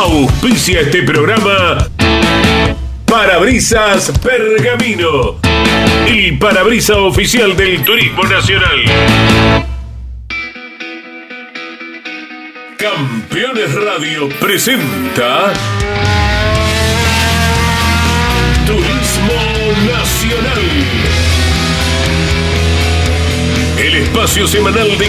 Auspicia este programa Parabrisas Pergamino y Parabrisa Oficial del Turismo Nacional. Campeones Radio presenta Turismo Nacional. El espacio semanal de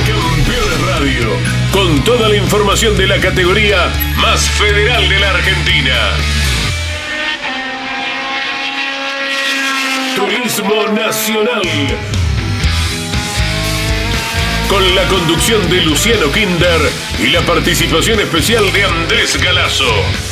con toda la información de la categoría más federal de la Argentina. Turismo Nacional. Con la conducción de Luciano Kinder y la participación especial de Andrés Galazo.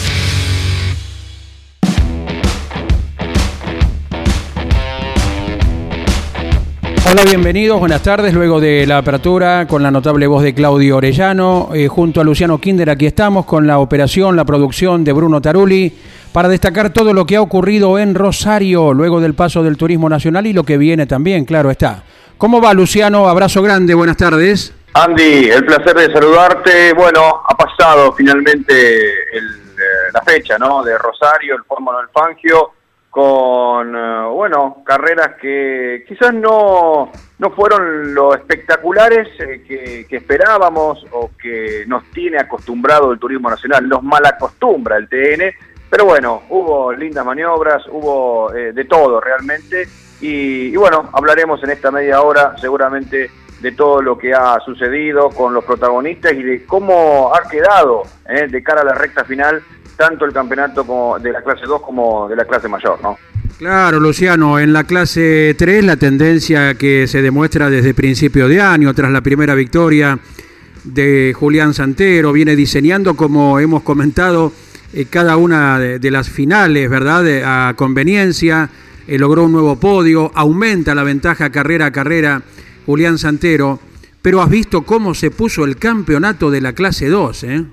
Hola, bienvenidos, buenas tardes. Luego de la apertura con la notable voz de Claudio Orellano, eh, junto a Luciano Kinder, aquí estamos con la operación, la producción de Bruno Taruli, para destacar todo lo que ha ocurrido en Rosario luego del paso del turismo nacional y lo que viene también, claro está. ¿Cómo va, Luciano? Abrazo grande, buenas tardes. Andy, el placer de saludarte. Bueno, ha pasado finalmente el, eh, la fecha. De Rosario, el Fórmula del Fangio con, eh, bueno, carreras que quizás no, no fueron lo espectaculares eh, que, esperábamos o que nos tiene acostumbrado el turismo nacional, nos mal acostumbra el TN, pero bueno, hubo lindas maniobras, hubo eh, de todo realmente, y, y, bueno, hablaremos en esta media hora seguramente de todo lo que ha sucedido con los protagonistas y de cómo ha quedado de cara a la recta final tanto el campeonato como de la clase 2 como de la clase mayor, ¿no? Claro, Luciano, en la clase 3 la tendencia que se demuestra desde principio de año, tras la primera victoria de Julián Santero, viene diseñando, como hemos comentado, eh, cada una de, las finales, ¿verdad? a conveniencia, eh, logró un nuevo podio, aumenta la ventaja carrera a carrera Julián Santero, pero has visto cómo se puso el campeonato de la clase 2, ¿eh?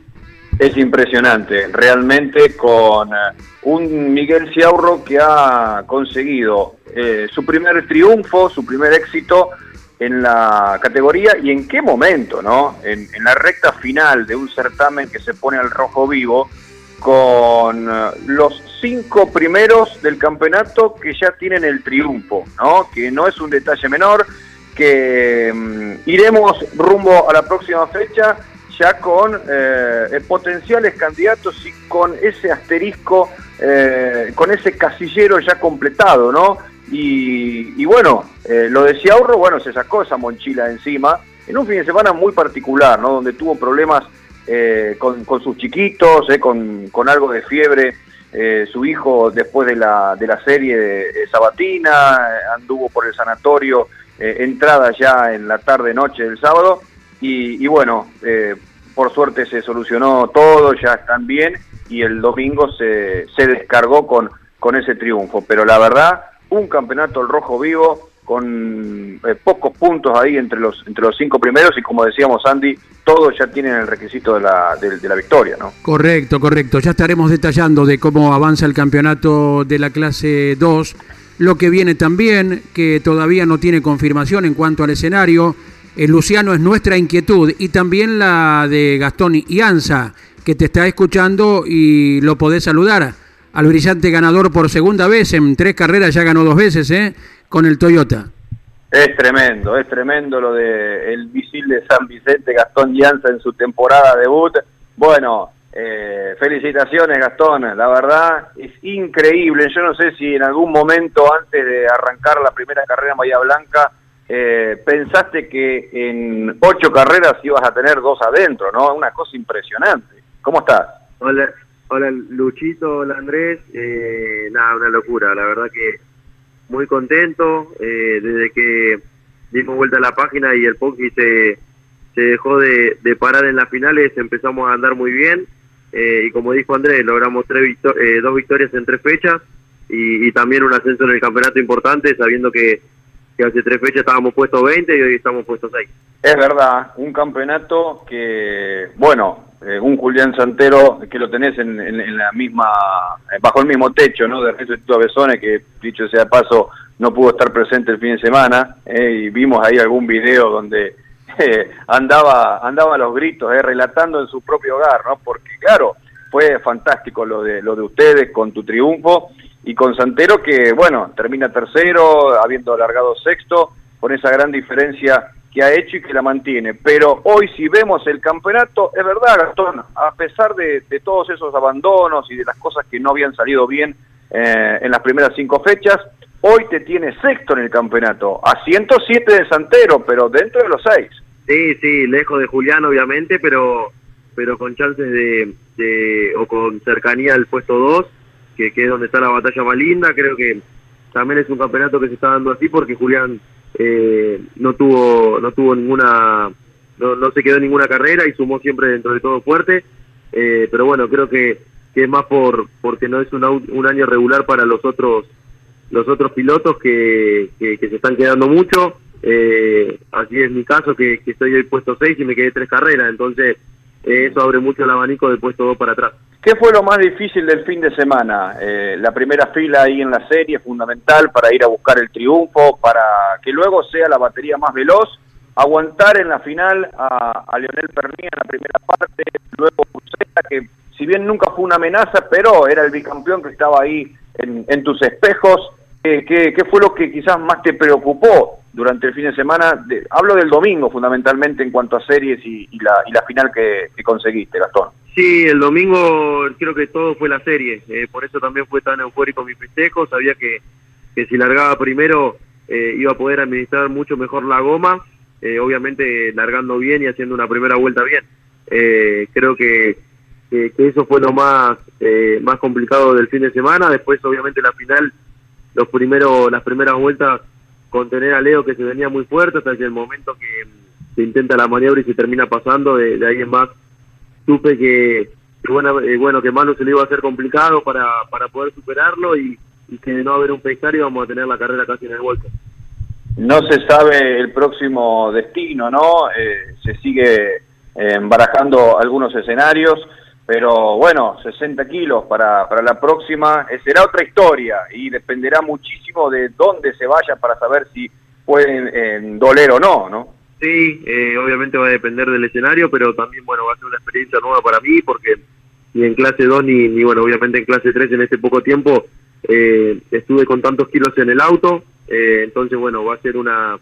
Es impresionante, realmente con eh, un Miguel Ciaurro que ha conseguido eh, su primer triunfo, su primer éxito en la categoría y en qué momento, ¿no? En, la recta final de un certamen que se pone al rojo vivo con eh, los cinco primeros del campeonato que ya tienen el triunfo, ¿no? Que no es un detalle menor, que mm, iremos rumbo a la próxima fecha ya con eh, potenciales candidatos y con ese asterisco, eh, con ese casillero ya completado, ¿no? Y, bueno, eh, lo de Ciaurro, bueno, se sacó esa mochila encima en un fin de semana muy particular, ¿no? Donde tuvo problemas con, sus chiquitos, con, con, algo de fiebre. su hijo, después de la, de la serie de, Sabatina, anduvo por el sanatorio, entrada ya en la tarde-noche del sábado y, bueno, eh, por suerte se solucionó todo, ya están bien y el domingo se, se descargó con, con ese triunfo. Pero la verdad, un campeonato al rojo vivo con eh, pocos puntos ahí entre los entre los cinco primeros y como decíamos Andy, todos ya tienen el requisito de la, de la victoria, ¿no? Correcto, correcto. Ya estaremos detallando de cómo avanza el campeonato de la clase 2. Lo que viene también, que todavía no tiene confirmación en cuanto al escenario, eh, Luciano, es nuestra inquietud y también la de Gastón Ianza, que te está escuchando y lo podés saludar al brillante ganador por segunda vez, en tres carreras ya ganó dos veces, ¿eh? Con el Toyota. Es tremendo, es tremendo lo de el misil de San Vicente, Gastón Ianza en su temporada debut. Bueno, eh, felicitaciones Gastón, la verdad es increíble. Yo no sé si en algún momento antes de arrancar la primera carrera en Bahía Blanca eh, pensaste que en ocho carreras ibas a tener dos adentro, ¿no? Una cosa impresionante. ¿Cómo estás? Hola, hola Luchito, hola Andrés. Eh, nada, una locura, la verdad que muy contento. Eh, desde que dimos vuelta a la página y el Ponky se, se dejó de, parar en las finales, empezamos a andar muy bien. y como dijo Andrés, logramos tres dos victorias en tres fechas y también un ascenso en el campeonato importante, sabiendo que que hace tres fechas estábamos puestos 20 y hoy estamos puestos 6. Es verdad, un campeonato que, bueno, eh, un Julián Santero que lo tenés en, la misma, eh, bajo el mismo techo, ¿no? De Resto Besone, que dicho sea paso, no pudo estar presente el fin de semana, eh, y vimos ahí algún video donde andaba, andaba a los gritos, relatando en su propio hogar, ¿no? Porque, claro, fue fantástico lo de, lo de ustedes con tu triunfo y con Santero que, bueno, termina tercero, habiendo alargado sexto, con esa gran diferencia que ha hecho y que la mantiene. Pero hoy si vemos el campeonato, es verdad, Gastón, a pesar de, todos esos abandonos y de las cosas que no habían salido bien eh, en las primeras cinco fechas, hoy te tiene sexto en el campeonato, a 107 de Santero, pero dentro de los seis. Sí, sí, lejos de Julián obviamente, pero pero con chances de, de o con cercanía al puesto 2, que, que es donde está la batalla más linda, creo que también es un campeonato que se está dando así porque Julián eh, no tuvo no tuvo ninguna no, no se quedó en ninguna carrera y sumó siempre dentro de todo fuerte. Eh, pero bueno creo que, que es más por porque no es un, un año regular para los otros los otros pilotos que, que, se están quedando mucho. Eh, así es mi caso que, estoy hoy puesto 6 y me quedé tres carreras. Entonces eso abre mucho el abanico de puesto 2 para atrás ¿Qué fue lo más difícil del fin de semana? Eh, la primera fila ahí en la serie, fundamental para ir a buscar el triunfo, para que luego sea la batería más veloz, aguantar en la final a, a Lionel Pernier en la primera parte, luego Puseta, que si bien nunca fue una amenaza, pero era el bicampeón que estaba ahí en, tus espejos. ¿Qué, ¿Qué, fue lo que quizás más te preocupó durante el fin de semana? hablo del domingo fundamentalmente en cuanto a series y, la, y la final que conseguiste, Gastón. Sí, el domingo creo que todo fue la serie, eh, por eso también fue tan eufórico mi festejo, sabía que, que si largaba primero eh, iba a poder administrar mucho mejor la goma, eh, obviamente largando bien y haciendo una primera vuelta bien. creo que, que, eso fue lo más, más complicado del fin de semana, después obviamente la final, los primeros, las primeras vueltas contener a Leo que se venía muy fuerte hasta el momento que se intenta la maniobra y se termina pasando, de, de ahí en más supe que, bueno, eh, bueno, que Manu se le iba a hacer complicado para, para poder superarlo y, que de no haber un pescar íbamos a tener la carrera casi en el vuelto. No se sabe el próximo destino, ¿no? Eh, se sigue eh, barajando algunos escenarios, pero bueno, 60 kilos para, para la próxima será otra historia y dependerá muchísimo de dónde se vaya para saber si pueden doler o no, ¿no? Sí, eh, obviamente va a depender del escenario, pero también, bueno, va a ser una experiencia nueva para mí porque ni en clase 2 ni, ni bueno, obviamente en clase 3 en este poco tiempo eh, estuve con tantos kilos en el auto, eh, entonces, bueno, va a ser una,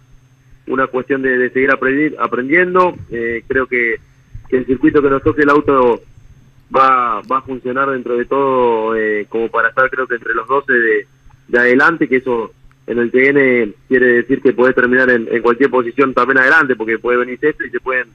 una cuestión de, seguir aprendiendo. creo que, el circuito que nos toque el auto va, va a funcionar dentro de todo como para estar, creo que entre los 12 de, de adelante, que eso en el TN quiere decir que puedes terminar en, cualquier posición también adelante, porque puede venir esto y se pueden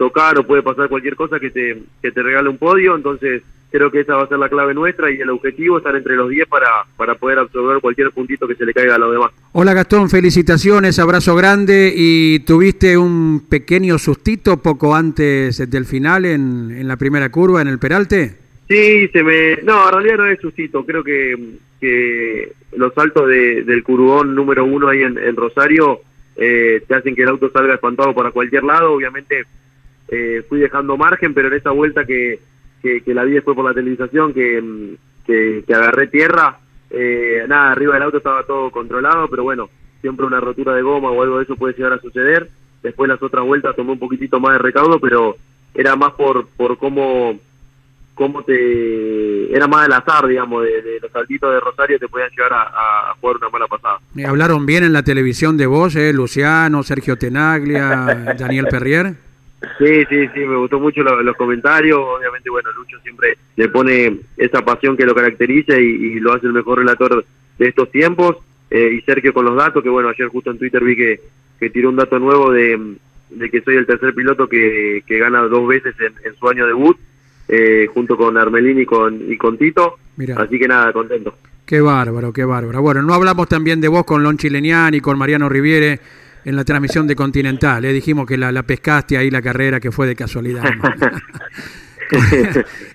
tocar o puede pasar cualquier cosa que te, que te regale un podio, entonces creo que esa va a ser la clave nuestra y el objetivo estar entre los 10 para, para poder absorber cualquier puntito que se le caiga a los demás. Hola Gastón, felicitaciones, abrazo grande y tuviste un pequeño sustito poco antes del final en, en la primera curva en el Peralte. Sí, se me... No, en realidad no es sustito, creo que que los saltos de, del curubón número uno ahí en, Rosario eh, te hacen que el auto salga espantado para cualquier lado. Obviamente eh, fui dejando margen, pero en esa vuelta que, que, la vi después por la televisación, que, que, agarré tierra, eh, nada, arriba del auto estaba todo controlado, pero bueno, siempre una rotura de goma o algo de eso puede llegar a suceder. Después las otras vueltas tomé un poquitito más de recaudo, pero era más por, por cómo cómo te era más el azar, digamos, de, los saltitos de Rosario te podían llegar a, jugar una mala pasada. Me hablaron bien en la televisión de vos, ¿eh? Luciano, Sergio Tenaglia, Daniel Perrier. Sí, sí, sí, me gustó mucho los comentarios. Obviamente, bueno, Lucho siempre le pone esa pasión que lo caracteriza y, lo hace el mejor relator de estos tiempos. Eh, y Sergio con los datos, que bueno, ayer justo en Twitter vi que, que tiró un dato nuevo de, que soy el tercer piloto que, que gana dos veces en, en su año debut eh, junto con Armelín y con, y con Tito. Así que nada, contento. Qué bárbaro, qué bárbaro. Bueno, no hablamos también de vos con Lon Chilenian y con Mariano Riviere en la transmisión de Continental. Le dijimos que la, pescaste ahí la carrera, que fue de casualidad.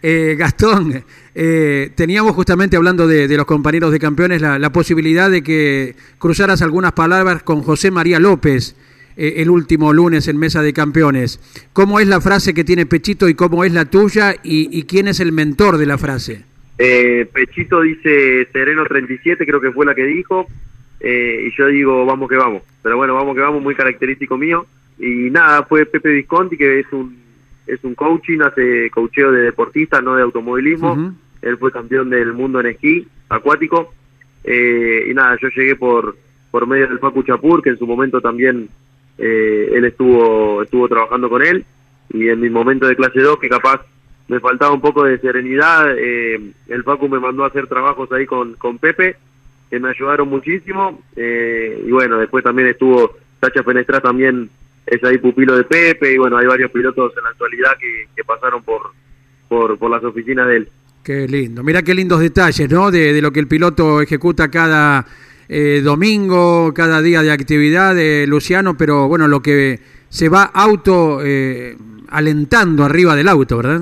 eh, Gastón, eh, teníamos justamente hablando de, los compañeros de campeones la, la, posibilidad de que cruzaras algunas palabras con José María López, eh, el último lunes en Mesa de Campeones. ¿Cómo es la frase que tiene Pechito y cómo es la tuya y, quién es el mentor de la frase? Eh, Pechito dice Sereno 37, creo que fue la que dijo, eh, y yo digo vamos que vamos. Pero bueno, vamos que vamos, muy característico mío. Y nada, fue Pepe Visconti, que es un, es un coaching, hace coacheo de deportistas, no de automovilismo. Él fue campeón del mundo en esquí acuático. Eh, y nada, yo llegué por, por medio del Facu Chapur, que en su momento también eh, él estuvo, estuvo trabajando con él. Y en mi momento de clase 2, que capaz me faltaba un poco de serenidad, eh, el Facu me mandó a hacer trabajos ahí con, con Pepe, me ayudaron muchísimo. y bueno, después también estuvo Sacha Fenestra también es ahí pupilo de Pepe y bueno, hay varios pilotos en la actualidad que, pasaron por, por, por, las oficinas de él. Qué lindo, mira qué lindos detalles, ¿no? De, lo que el piloto ejecuta cada eh, domingo, cada día de actividad de Luciano, pero bueno, lo que se va auto eh, alentando arriba del auto, ¿verdad?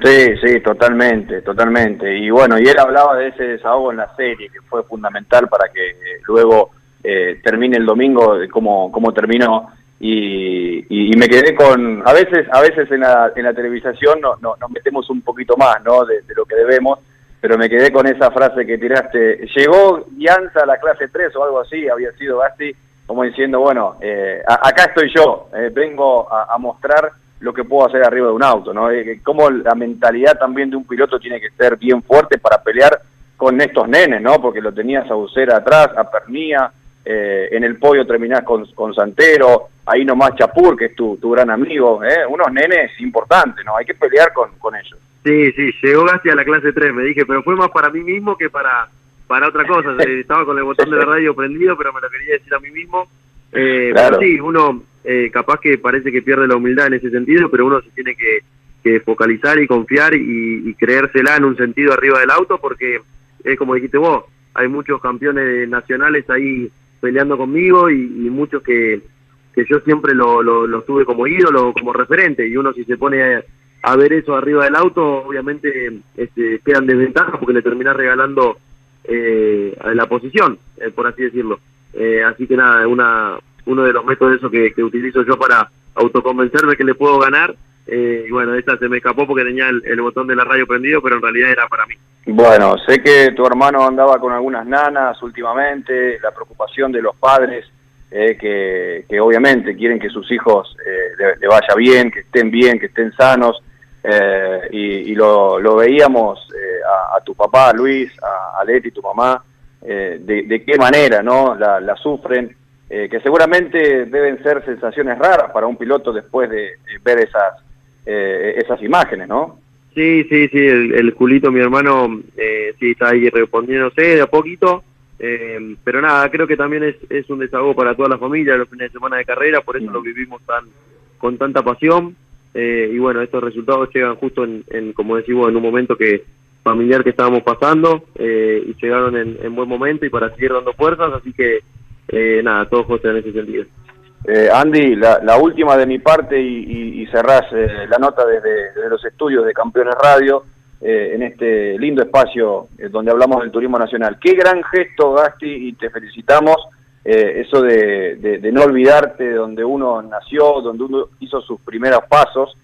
Sí, sí, totalmente, totalmente. Y bueno, y él hablaba de ese desahogo en la serie, que fue fundamental para que luego eh, termine el domingo, como, como terminó y, me quedé con, a veces, a veces en la, en la televisación no, no, nos metemos un poquito más, ¿no? De, lo que debemos, pero me quedé con esa frase que tiraste, llegó Guianza a la clase 3 o algo así, había sido Gasti, como diciendo, bueno, eh, acá estoy yo, eh, vengo a, mostrar lo que puedo hacer arriba de un auto, ¿no? Eh, cómo la mentalidad también de un piloto tiene que ser bien fuerte para pelear con estos nenes, ¿no? Porque lo tenías a Ucera atrás, a Pernía, eh, en el podio terminás con, con Santero, ahí nomás Chapur, que es tu, tu gran amigo, ¿eh? unos nenes importantes, ¿no? Hay que pelear con, con ellos. Sí, sí, llegó Gasti a la clase 3, me dije, pero fue más para mí mismo que para, para otra cosa. Estaba con el botón de la radio prendido, pero me lo quería decir a mí mismo. Eh, claro. sí, uno eh, capaz que parece que pierde la humildad en ese sentido, pero uno se tiene que, que focalizar y confiar y, y creérsela en un sentido arriba del auto, porque es como dijiste vos, hay muchos campeones nacionales ahí peleando conmigo y, muchos que, que yo siempre lo, lo, tuve como ídolo, como referente, y uno si se pone a, ver eso arriba del auto, obviamente este, quedan desventajas porque le termina regalando eh, la posición, eh, por así decirlo. Eh, así que nada, una, uno de los métodos que, utilizo yo para autoconvencerme que le puedo ganar eh, y bueno, esta se me escapó porque tenía el, botón de la radio prendido, pero en realidad era para mí. Bueno, sé que tu hermano andaba con algunas nanas últimamente, la preocupación de los padres, eh, que, obviamente quieren que sus hijos eh, le, vaya bien, que estén bien, que estén sanos, y, lo, veíamos a, tu papá, Luis, a, a Leti, tu mamá, de, qué manera no la, sufren, que seguramente deben ser sensaciones raras para un piloto después de ver esas eh, esas imágenes, ¿no? Sí, sí, sí, el, el Julito, mi hermano, eh, sí está ahí respondiéndose de a poquito, eh, pero nada, creo que también es, es un desahogo para toda la familia los fines de semana de carrera, por eso lo vivimos tan con tanta pasión, eh, y bueno, estos resultados llegan justo en, en, como decimos, en un momento que familiar que estábamos pasando, y llegaron en, en, buen momento y para seguir dando fuerzas, así que nada, todo justo en ese sentido. Eh, Andy, la, última de mi parte y, y, cerrás eh, la nota desde, los estudios de Campeones Radio eh, en este lindo espacio donde hablamos del turismo nacional. Qué gran gesto, Gasti, y te felicitamos. eso de, no olvidarte de donde uno nació, donde uno hizo sus primeros pasos.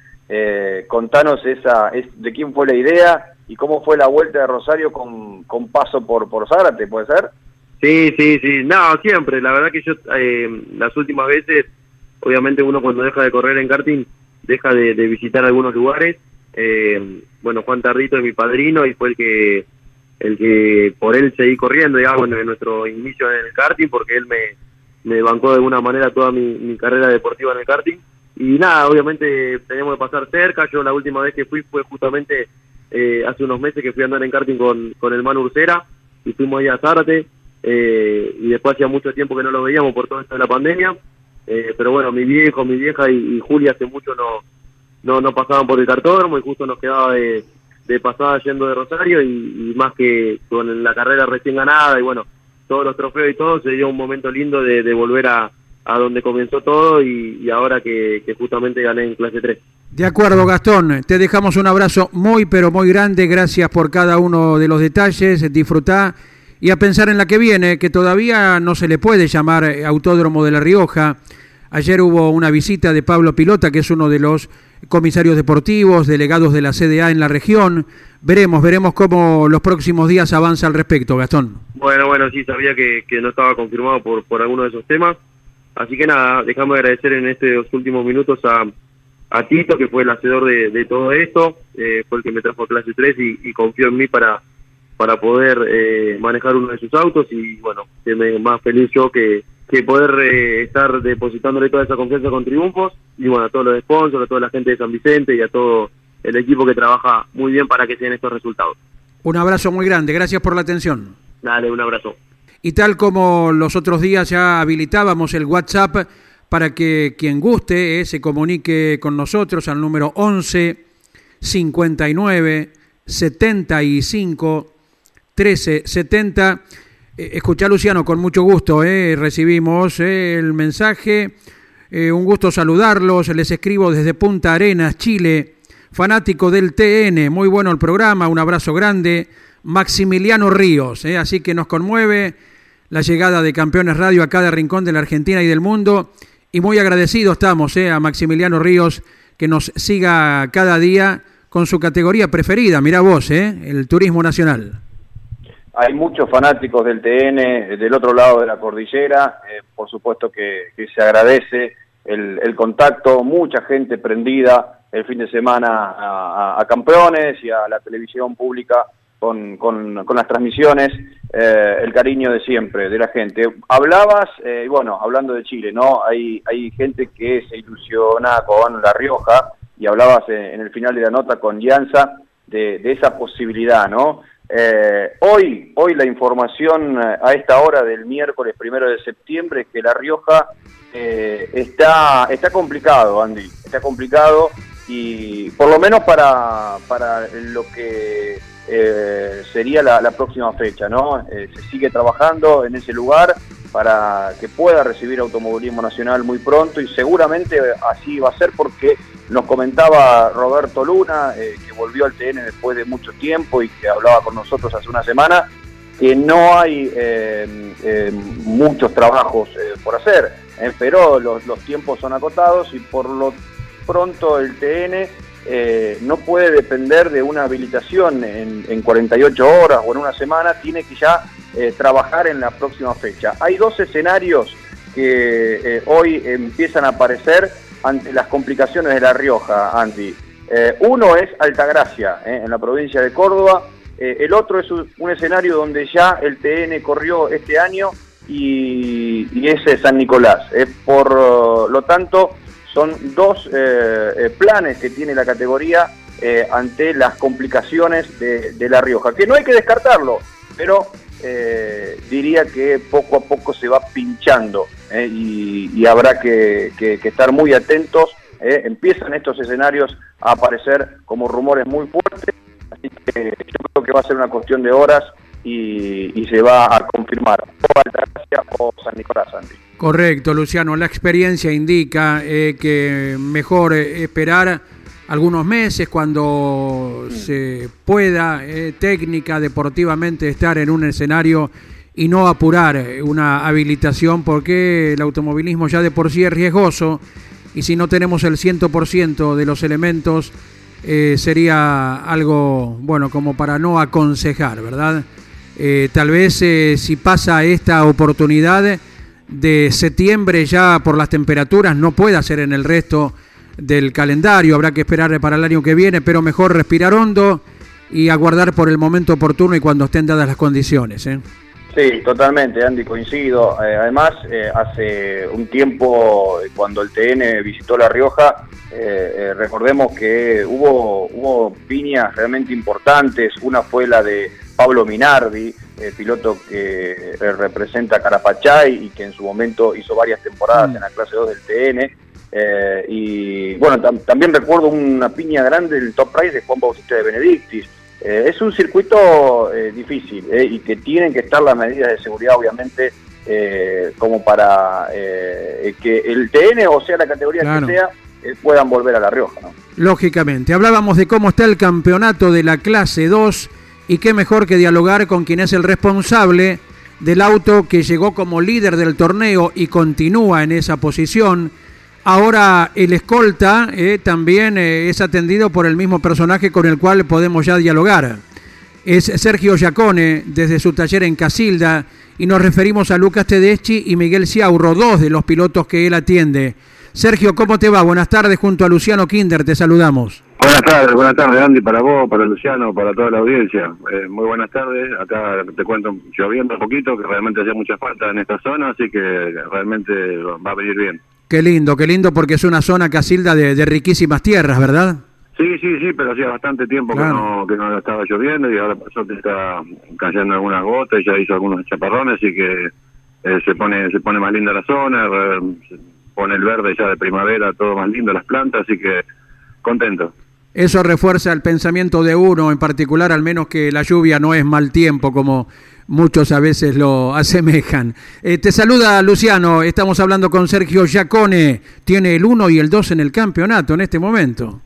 contanos esa, de quién fue la idea y cómo fue la vuelta de Rosario con, con paso por, por Zárate, ¿puede ser? Sí, sí, sí. No, siempre. La verdad que yo eh, las últimas veces, obviamente uno cuando deja de correr en karting, deja de, visitar algunos lugares. Eh, bueno, Juan Tardito es mi padrino y fue el que el que por él seguí corriendo, digamos, en nuestro inicio en el karting, porque él me, me bancó de alguna manera toda mi, carrera deportiva en el karting. Y nada, obviamente teníamos que pasar cerca. Yo la última vez que fui fue justamente eh, hace unos meses que fui a andar en karting con, con el Manu Ursera y fuimos ahí a Zárate eh, y después hacía mucho tiempo que no lo veíamos por todo esto de la pandemia, eh, pero bueno, mi viejo, mi vieja y, Julia hace mucho no, no, no pasaban por el cartódromo y justo nos quedaba de, de pasada yendo de Rosario y, más que con la carrera recién ganada y bueno, todos los trofeos y todo, se dio un momento lindo de, volver a, a donde comenzó todo y, ahora que, que, justamente gané en clase 3. De acuerdo, Gastón. Te dejamos un abrazo muy, pero muy grande. Gracias por cada uno de los detalles. Disfrutá y a pensar en la que viene, que todavía no se le puede llamar eh, Autódromo de La Rioja. Ayer hubo una visita de Pablo Pilota, que es uno de los comisarios deportivos, delegados de la CDA en la región. Veremos, veremos cómo los próximos días avanza al respecto, Gastón. Bueno, bueno, sí, sabía que, no estaba confirmado por, alguno de esos temas. Así que nada, déjame agradecer en estos últimos minutos a, Tito, que fue el hacedor de, todo esto, eh, fue el que me trajo a clase 3 y, confió en mí para, para poder eh, manejar uno de sus autos y bueno, que me más feliz yo que, que poder eh, estar depositándole toda esa confianza con triunfos y bueno, a todos los sponsors, a toda la gente de San Vicente y a todo el equipo que trabaja muy bien para que sean estos resultados. Un abrazo muy grande, gracias por la atención. Dale, un abrazo. Y tal como los otros días ya habilitábamos el WhatsApp para que quien guste eh, se comunique con nosotros al número 11 59 75 13 70. escucha Luciano, con mucho gusto, eh, recibimos eh, el mensaje. Eh, un gusto saludarlos. Les escribo desde Punta Arenas, Chile. Fanático del TN, muy bueno el programa, un abrazo grande. Maximiliano Ríos, así que nos conmueve la llegada de Campeones Radio a cada rincón de la Argentina y del mundo y muy agradecidos estamos eh, a Maximiliano Ríos que nos siga cada día con su categoría preferida, mira vos, eh, el turismo nacional. Hay muchos fanáticos del TN del otro lado de la cordillera, eh, por supuesto que, se agradece el, contacto, mucha gente prendida el fin de semana a, campeones y a la televisión pública con, las transmisiones, eh, el cariño de siempre, de la gente. Hablabas, eh, y bueno, hablando de Chile, ¿no? Hay, hay gente que se ilusiona con La Rioja, y hablabas en, el final de la nota con Llanza de esa posibilidad, ¿no? Eh, hoy, hoy la información a esta hora del miércoles primero de septiembre es que La Rioja está, está complicado, Andy, está complicado y por lo menos para, para lo que eh, sería la, próxima fecha, ¿no? Eh, se sigue trabajando en ese lugar para que pueda recibir automovilismo nacional muy pronto y seguramente así va a ser porque nos comentaba Roberto Luna, eh, que volvió al TN después de mucho tiempo y que hablaba con nosotros hace una semana, que no hay muchos trabajos por hacer, pero los, los tiempos son acotados y por lo pronto el TN eh, no puede depender de una habilitación en, 48 horas o en una semana, tiene que ya eh, trabajar en la próxima fecha. Hay dos escenarios que eh, hoy empiezan a aparecer ante las complicaciones de La Rioja, Andy. uno es Altagracia, en la provincia de Córdoba, el otro es un, escenario donde ya el TN corrió este año y, y es San Nicolás. por lo tanto, son dos eh, eh, planes que tiene la categoría eh, ante las complicaciones de, La Rioja, que no hay que descartarlo, pero diría que poco a poco se va pinchando y, habrá que, estar muy atentos. empiezan estos escenarios a aparecer como rumores muy fuertes, así que yo creo que va a ser una cuestión de horas y, se va a confirmar o Altagracia o San Nicolás Santi. Correcto, Luciano. La experiencia indica eh, que mejor eh, esperar algunos meses cuando se pueda eh, técnica, deportivamente estar en un escenario y no apurar una habilitación porque el automovilismo ya de por sí es riesgoso y si no tenemos el 100% de los elementos sería algo, bueno, como para no aconsejar, ¿verdad? Tal vez eh, si pasa esta oportunidad de septiembre ya por las temperaturas no pueda ser en el resto del calendario, habrá que esperar para el año que viene, pero mejor respirar hondo y aguardar por el momento oportuno y cuando estén dadas las condiciones. ¿eh? Sí, totalmente, Andy, coincido. además, hace un tiempo, cuando el TN visitó La Rioja, recordemos que hubo, hubo piñas realmente importantes. Una fue la de Pablo Minardi, piloto que eh, representa Carapachay y que en su momento hizo varias temporadas mm. en la clase 2 del TN. Eh, y bueno, también recuerdo una piña grande del Top Race de Juan Bautista de Benedictis. Eh, es un circuito difícil y que tienen que estar las medidas de seguridad, obviamente, como para que el TN, o sea, la categoría que sea, puedan volver a La Rioja. Lógicamente. Hablábamos de cómo está el campeonato de la clase 2 y qué mejor que dialogar con quien es el responsable del auto que llegó como líder del torneo y continúa en esa posición. Ahora el escolta eh, también eh, es atendido por el mismo personaje con el cual podemos ya dialogar. Es Sergio Giacone desde su taller en Casilda y nos referimos a Lucas Tedeschi y Miguel Ciaurro, dos de los pilotos que él atiende. Sergio, ¿cómo te va? Buenas tardes, junto a Luciano Kinder, te saludamos. Buenas tardes, buenas tardes Andy, para vos, para Luciano, para toda la audiencia. Eh, muy buenas tardes, acá te cuento lloviendo un poquito, que realmente hacía mucha falta en esta zona, así que realmente va a venir bien. Qué lindo, qué lindo, porque es una zona casilda de, de riquísimas tierras, ¿verdad? Sí, sí, sí, pero hacía bastante tiempo que, no, que no estaba lloviendo y ahora pasó que está cayendo algunas gotas ya hizo algunos chaparrones, así que eh, se pone se pone más linda la zona, se pone el verde ya de primavera, todo más lindo, las plantas, así que contento. Eso refuerza el pensamiento de uno, en particular, al menos que la lluvia no es mal tiempo, como muchos a veces lo asemejan. Eh, te saluda Luciano, estamos hablando con Sergio Giacone, tiene el 1 y el 2 en el campeonato en este momento.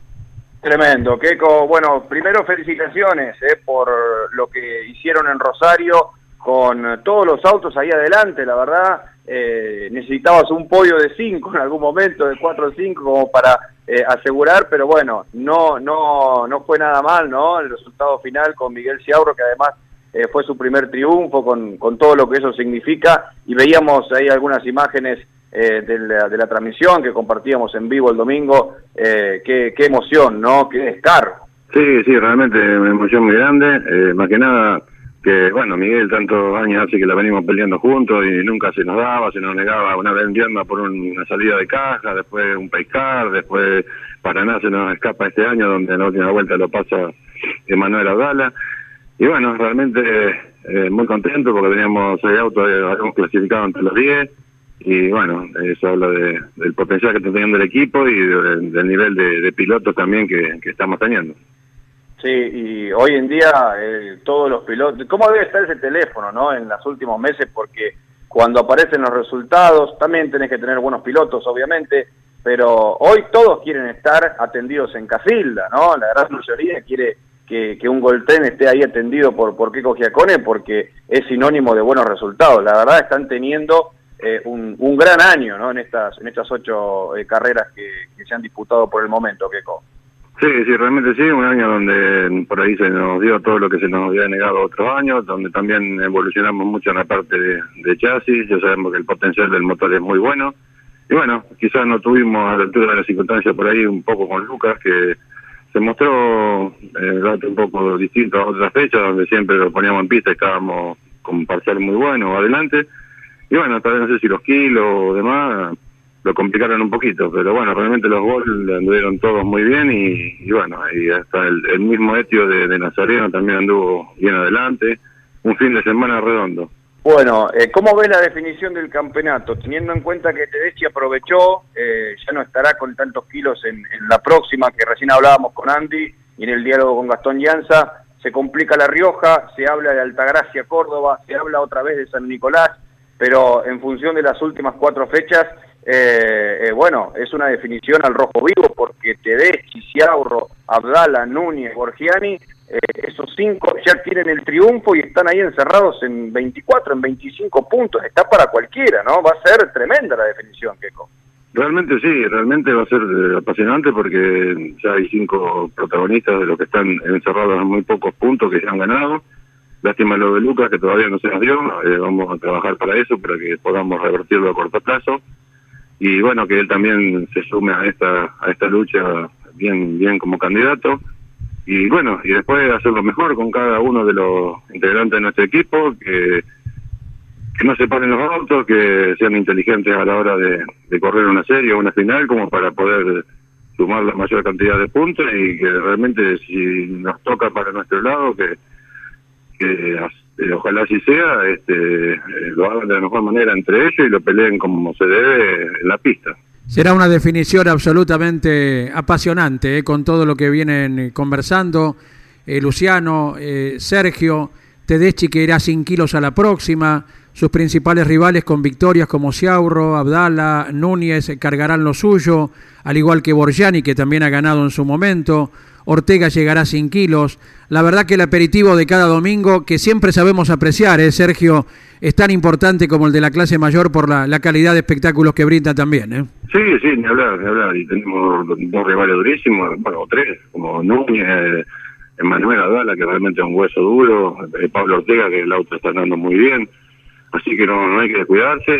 Tremendo, Keiko. Bueno, primero felicitaciones eh, por lo que hicieron en Rosario con todos los autos ahí adelante, la verdad. Eh, necesitabas un podio de 5 en algún momento, de 4 o 5 como para eh, asegurar, pero bueno, no, no, no fue nada mal, ¿no? El resultado final con Miguel Ciauro, que además eh, fue su primer triunfo con, con todo lo que eso significa, y veíamos ahí algunas imágenes eh, de, la, de, la, transmisión que compartíamos en vivo el domingo, eh, qué, qué, emoción, ¿no? Qué descargo. Sí, sí, realmente una emoción muy grande, eh, más que nada que, bueno, Miguel tantos años hace que la venimos peleando juntos y nunca se nos daba, se nos negaba una vez en por una salida de caja, después un pescar, después Paraná se nos escapa este año donde en la última vuelta lo pasa Emanuel Abdala. Y bueno, realmente eh, muy contento porque teníamos seis autos, habíamos clasificado entre los 10 y bueno, eso habla de, del potencial que está teniendo el equipo y del nivel de, de pilotos también que, estamos teniendo. Sí, y hoy en día eh, todos los pilotos, ¿cómo debe estar ese teléfono, no? En los últimos meses, porque cuando aparecen los resultados, también tenés que tener buenos pilotos, obviamente, pero hoy todos quieren estar atendidos en Casilda, ¿no? La gran mayoría quiere que, que un Golten esté ahí atendido por, por Giacone porque es sinónimo de buenos resultados. La verdad están teniendo eh, un, gran año ¿no? en estas en estas ocho eh, carreras que, que, se han disputado por el momento, Keiko. Sí, sí, realmente sí, un año donde por ahí se nos dio todo lo que se nos había negado otros años, donde también evolucionamos mucho en la parte de, chasis, ya sabemos que el potencial del motor es muy bueno, y bueno, quizás no tuvimos a la altura de la circunstancia por ahí un poco con Lucas, que se mostró eh, un poco distinto a otras fechas, donde siempre lo poníamos en pista y estábamos con parcial muy bueno adelante, y bueno, tal vez no sé si los kilos o demás lo complicaron un poquito, pero bueno, realmente los goles anduvieron todos muy bien y, bueno, y hasta el, el mismo Etio de, de, Nazareno también anduvo bien adelante, un fin de semana redondo. Bueno, eh, ¿cómo ves la definición del campeonato? Teniendo en cuenta que Tedeschi aprovechó, eh, ya no estará con tantos kilos en, en, la próxima, que recién hablábamos con Andy, y en el diálogo con Gastón Llanza, se complica La Rioja, se habla de Altagracia, Córdoba, se habla otra vez de San Nicolás, pero en función de las últimas cuatro fechas, eh, eh, bueno, es una definición al rojo vivo porque Tedeschi, Ciaurro, Abdala, Núñez, Borgiani, eh, esos cinco ya tienen el triunfo y están ahí encerrados en 24, en 25 puntos, está para cualquiera, ¿no? Va a ser tremenda la definición, Keco. Realmente sí, realmente va a ser apasionante porque ya hay cinco protagonistas de los que están encerrados en muy pocos puntos que ya han ganado Lástima lo de Lucas, que todavía no se nos dio. Vamos a trabajar para eso, para que podamos revertirlo a corto plazo. Y bueno, que él también se sume a esta a esta lucha bien bien como candidato. Y bueno, y después hacerlo mejor con cada uno de los integrantes de nuestro equipo, que, que no se paren los autos, que sean inteligentes a la hora de, correr una serie o una final, como para poder sumar la mayor cantidad de puntos y que realmente si nos toca para nuestro lado, que que ojalá así sea, este, eh, lo hagan de la mejor manera entre ellos y lo peleen como se debe en la pista. Será una definición absolutamente apasionante, eh, con todo lo que vienen conversando. Eh, Luciano, Sergio, Tedeschi que irá sin kilos a la próxima, sus principales rivales con victorias como Ciaurro, Abdala, Núñez cargarán lo suyo, al igual que Borgiani que también ha ganado en su momento. Ortega llegará sin kilos. La verdad que el aperitivo de cada domingo, que siempre sabemos apreciar, ¿eh, Sergio, es tan importante como el de la clase mayor por la, calidad de espectáculos que brinda también. ¿eh? Sí, sí, ni hablar, ni hablar. Y tenemos dos rivales durísimos, bueno, tres, como Núñez, Emanuel Adala, que realmente es un hueso duro, eh, Pablo Ortega, que el auto está andando muy bien. Así que no, hay que descuidarse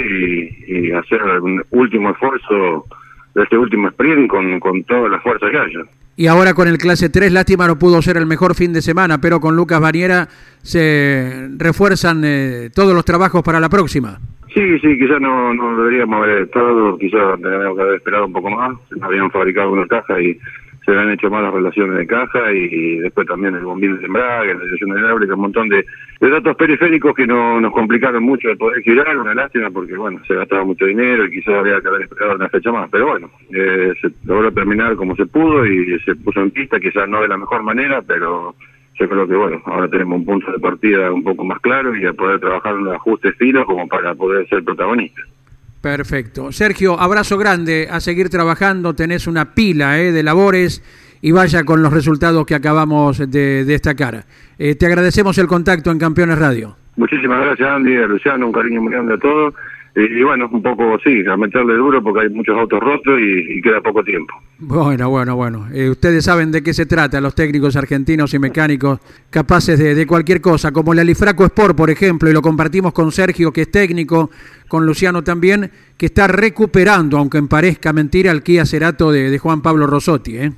y, hacer un último esfuerzo este último sprint con, con toda la fuerza que haya. Y ahora con el clase 3, lástima no pudo ser el mejor fin de semana, pero con Lucas Baniera se refuerzan eh, todos los trabajos para la próxima. Sí, sí, quizás no, deberíamos haber estado, quizás tendríamos que haber esperado un poco más. Habían fabricado una caja y se han hecho malas relaciones de caja y, después también el bombín de embrague, la dirección hidráulica, un montón de, datos periféricos que no, nos complicaron mucho de poder girar, una lástima porque bueno, se gastaba mucho dinero y quizás había que haber esperado una fecha más, pero bueno, eh, se logró terminar como se pudo y se puso en pista, quizás no de la mejor manera, pero yo creo que bueno, ahora tenemos un punto de partida un poco más claro y a poder trabajar en los ajustes finos como para poder ser protagonistas. Perfecto. Sergio, abrazo grande, a seguir trabajando, tenés una pila eh, de labores y vaya con los resultados que acabamos de destacar. Eh, te agradecemos el contacto en Campeones Radio. Muchísimas gracias Andy, Luciano, un cariño muy grande a todos y, bueno, un poco, sí, a meterle duro porque hay muchos autos rotos y, queda poco tiempo. Bueno, bueno, bueno. Eh, ustedes saben de qué se trata, los técnicos argentinos y mecánicos capaces de, cualquier cosa, como el Alifraco Sport, por ejemplo, y lo compartimos con Sergio, que es técnico, con Luciano también, que está recuperando, aunque parezca mentira, el Kia Cerato de, Juan Pablo Rosotti. ¿eh?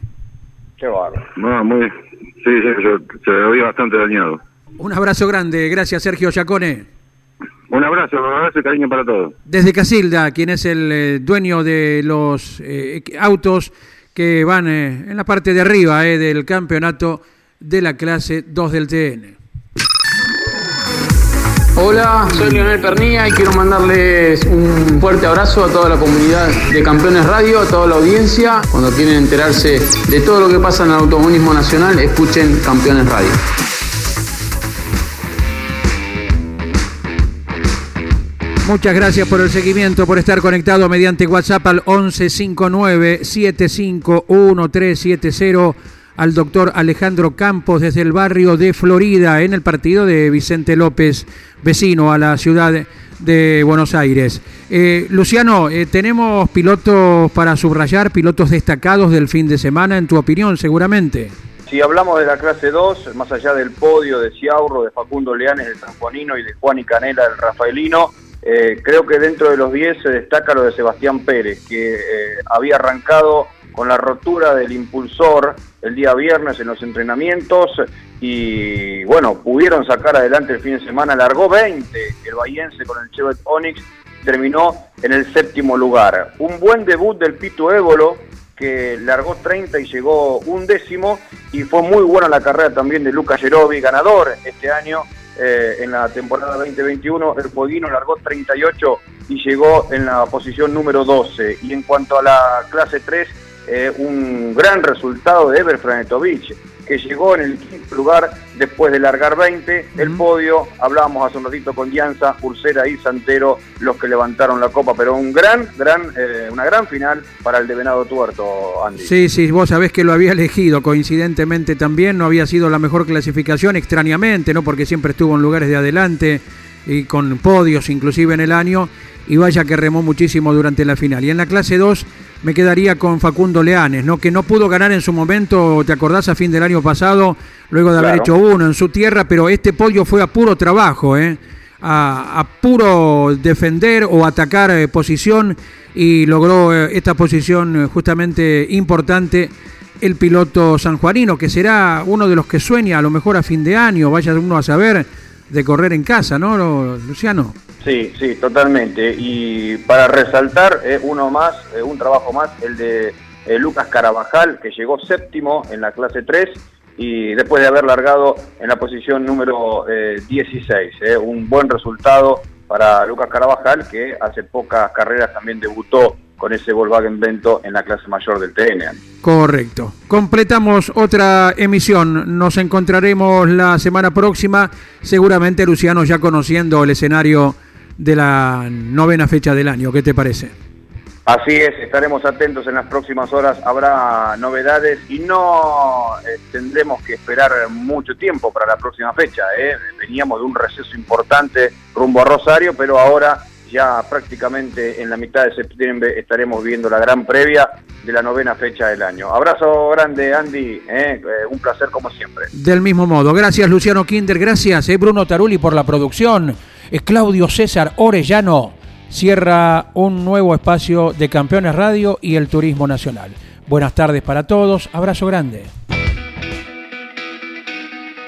Qué bárbaro. No, muy, sí, sí, se, se bastante dañado. Un abrazo grande, gracias Sergio Yacone. Un abrazo, un abrazo y cariño para todos. Desde Casilda, quien es el eh, dueño de los eh, autos que van eh, en la parte de arriba del campeonato de la clase 2 del TN. Hola, soy Leonel Pernilla y quiero mandarles un fuerte abrazo a toda la comunidad de Campeones Radio, a toda la audiencia. Cuando quieren enterarse de todo lo que pasa en el automovilismo nacional, escuchen Campeones Radio. Muchas gracias por el seguimiento, por estar conectado mediante WhatsApp al 1159-751370 al doctor Alejandro Campos desde el barrio de Florida en el partido de Vicente López, vecino a la ciudad de Buenos Aires. Eh, Luciano, eh, tenemos pilotos para subrayar, pilotos destacados del fin de semana, en tu opinión, seguramente. Si hablamos de la clase 2, más allá del podio de Ciaurro, de Facundo Leanes, del Juanino y de Juan y Canela, del Rafaelino, eh, creo que dentro de los 10 se destaca lo de Sebastián Pérez, que eh, había arrancado con la rotura del impulsor el día viernes en los entrenamientos y bueno, pudieron sacar adelante el fin de semana, largó 20 el Bahiense con el Chevrolet Onix, terminó en el séptimo lugar. Un buen debut del Pito Évolo, que largó 30 y llegó un décimo, y fue muy buena la carrera también de Lucas Yerobi, ganador este año eh, en la temporada 2021, el Fueguino largó 38 y llegó en la posición número 12. Y en cuanto a la clase 3, eh, un gran resultado de Ever Franetovich, que llegó en el quinto lugar después de largar 20. El podio, hablábamos hace un ratito con Dianza, Ursera y Santero, los que levantaron la copa, pero un gran, gran, eh, una gran final para el de Venado Tuerto, Andy. Sí, sí, vos sabés que lo había elegido, coincidentemente también, no había sido la mejor clasificación, extrañamente, ¿no? Porque siempre estuvo en lugares de adelante y con podios inclusive en el año, y vaya que remó muchísimo durante la final. Y en la clase 2 me quedaría con Facundo Leanes, ¿no? que no pudo ganar en su momento, ¿te acordás? A fin del año pasado, luego de haber hecho uno en su tierra, pero este podio fue a puro trabajo, ¿eh? a, puro defender o atacar eh, posición y logró eh, esta posición eh, justamente importante el piloto sanjuanino, que será uno de los que sueña a lo mejor a fin de año, vaya uno a saber, de correr en casa, ¿no, Luciano? Sí, sí, totalmente. Y para resaltar eh, uno más, eh, un trabajo más, el de eh, Lucas Carabajal, que llegó séptimo en la clase 3 y después de haber largado en la posición número 16. un buen resultado para Lucas Carabajal, que hace pocas carreras también debutó con ese Volkswagen Vento en la clase mayor del TN. Correcto. Completamos otra emisión. Nos encontraremos la semana próxima, seguramente Luciano ya conociendo el escenario de la novena fecha del año. ¿Qué te parece? Así es, estaremos atentos en las próximas horas, habrá novedades y no eh, tendremos que esperar mucho tiempo para la próxima fecha. ¿eh? Veníamos de un receso importante rumbo a Rosario, pero ahora ya prácticamente en la mitad de septiembre estaremos viendo la gran previa de la novena fecha del año. Abrazo grande, Andy, ¿eh? un placer como siempre. Del mismo modo, gracias Luciano Kinder, gracias Bruno Taruli por la producción. Claudio César Orellano cierra un nuevo espacio de Campeones Radio y el Turismo Nacional. Buenas tardes para todos, abrazo grande.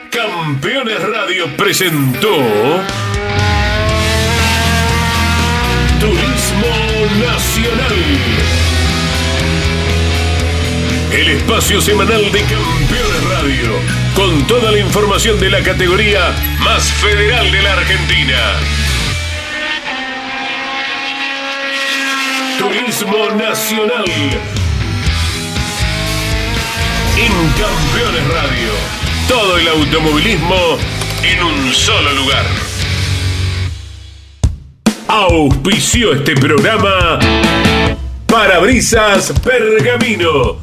Campeones Radio presentó Turismo Nacional. El espacio semanal de Campeones Radio, con toda la información de la categoría más federal de la Argentina. Turismo Nacional. En Campeones Radio. Todo el automovilismo en un solo lugar. Auspició este programa Parabrisas Pergamino,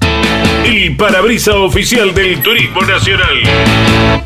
el parabrisa oficial del Turismo Nacional.